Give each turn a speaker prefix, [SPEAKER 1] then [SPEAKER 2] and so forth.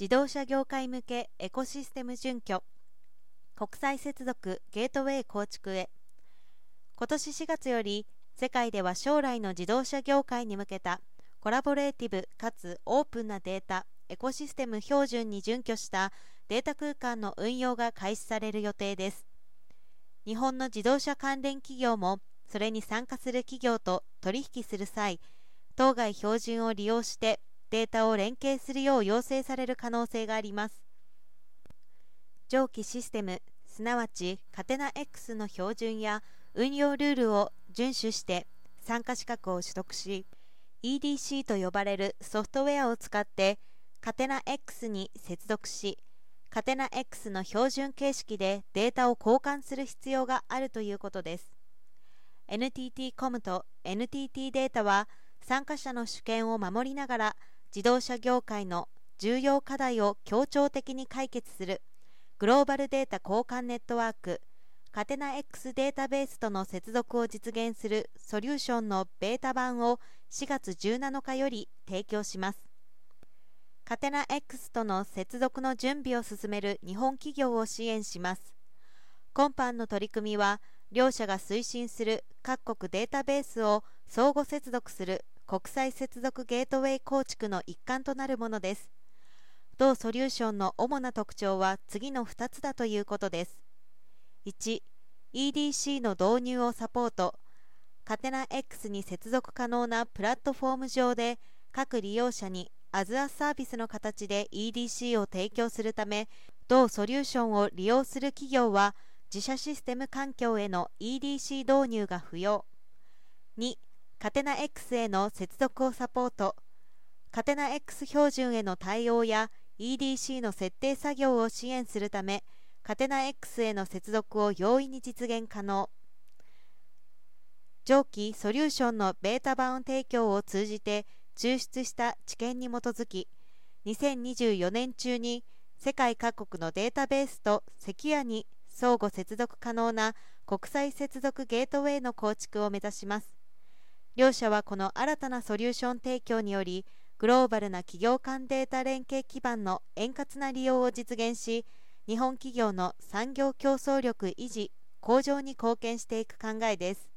[SPEAKER 1] 自動車業界向けエコシステム準拠。国際接続ゲートウェイ構築へ。今年4月より世界では将来の自動車業界に向けたコラボレーティブかつオープンなデータエコシステム標準に準拠したデータ空間の運用が開始される予定です。日本の自動車関連企業もそれに参加する企業と取引する際当該標準を利用してデータを連携するよう要請される可能性があります。上記システムすなわちカテナ X の標準や運用ルールを遵守して参加資格を取得し EDC と呼ばれるソフトウェアを使ってカテナ X に接続しカテナ X の標準形式でデータを交換する必要があるということです。NTT コムと NTT データは参加者の主権を守りながら自動車業界の重要課題を協調的に解決するグローバルデータ交換ネットワークカテナ X データベースとの接続を実現するソリューションのベータ版を4月17日より提供しますカテナ X との接続の準備を進める日本企業を支援します今般の取り組みは両社が推進する各国データベースを相互接続する国際接続ゲートウェイ構築の一環となるものです。同ソリューションの主な特徴は次の2つだということです。1EDC の導入をサポート。カテナ X に接続可能なプラットフォーム上で各利用者にアズアサービスの形で EDC を提供するため同ソリューションを利用する企業は自社システム環境への EDC 導入が不要。2カテナ X への接続をサポート。カテナ X 標準への対応や EDC の設定作業を支援するためカテナ X への接続を容易に実現可能。上記ソリューションのベータ版提供を通じて抽出した知見に基づき2024年中に世界各国のデータベースとセキュアに相互接続可能な国際接続ゲートウェイの構築を目指します。両社はこの新たなソリューション提供によりグローバルな企業間データ連携基盤の円滑な利用を実現し日本企業の産業競争力維持向上に貢献していく考えです。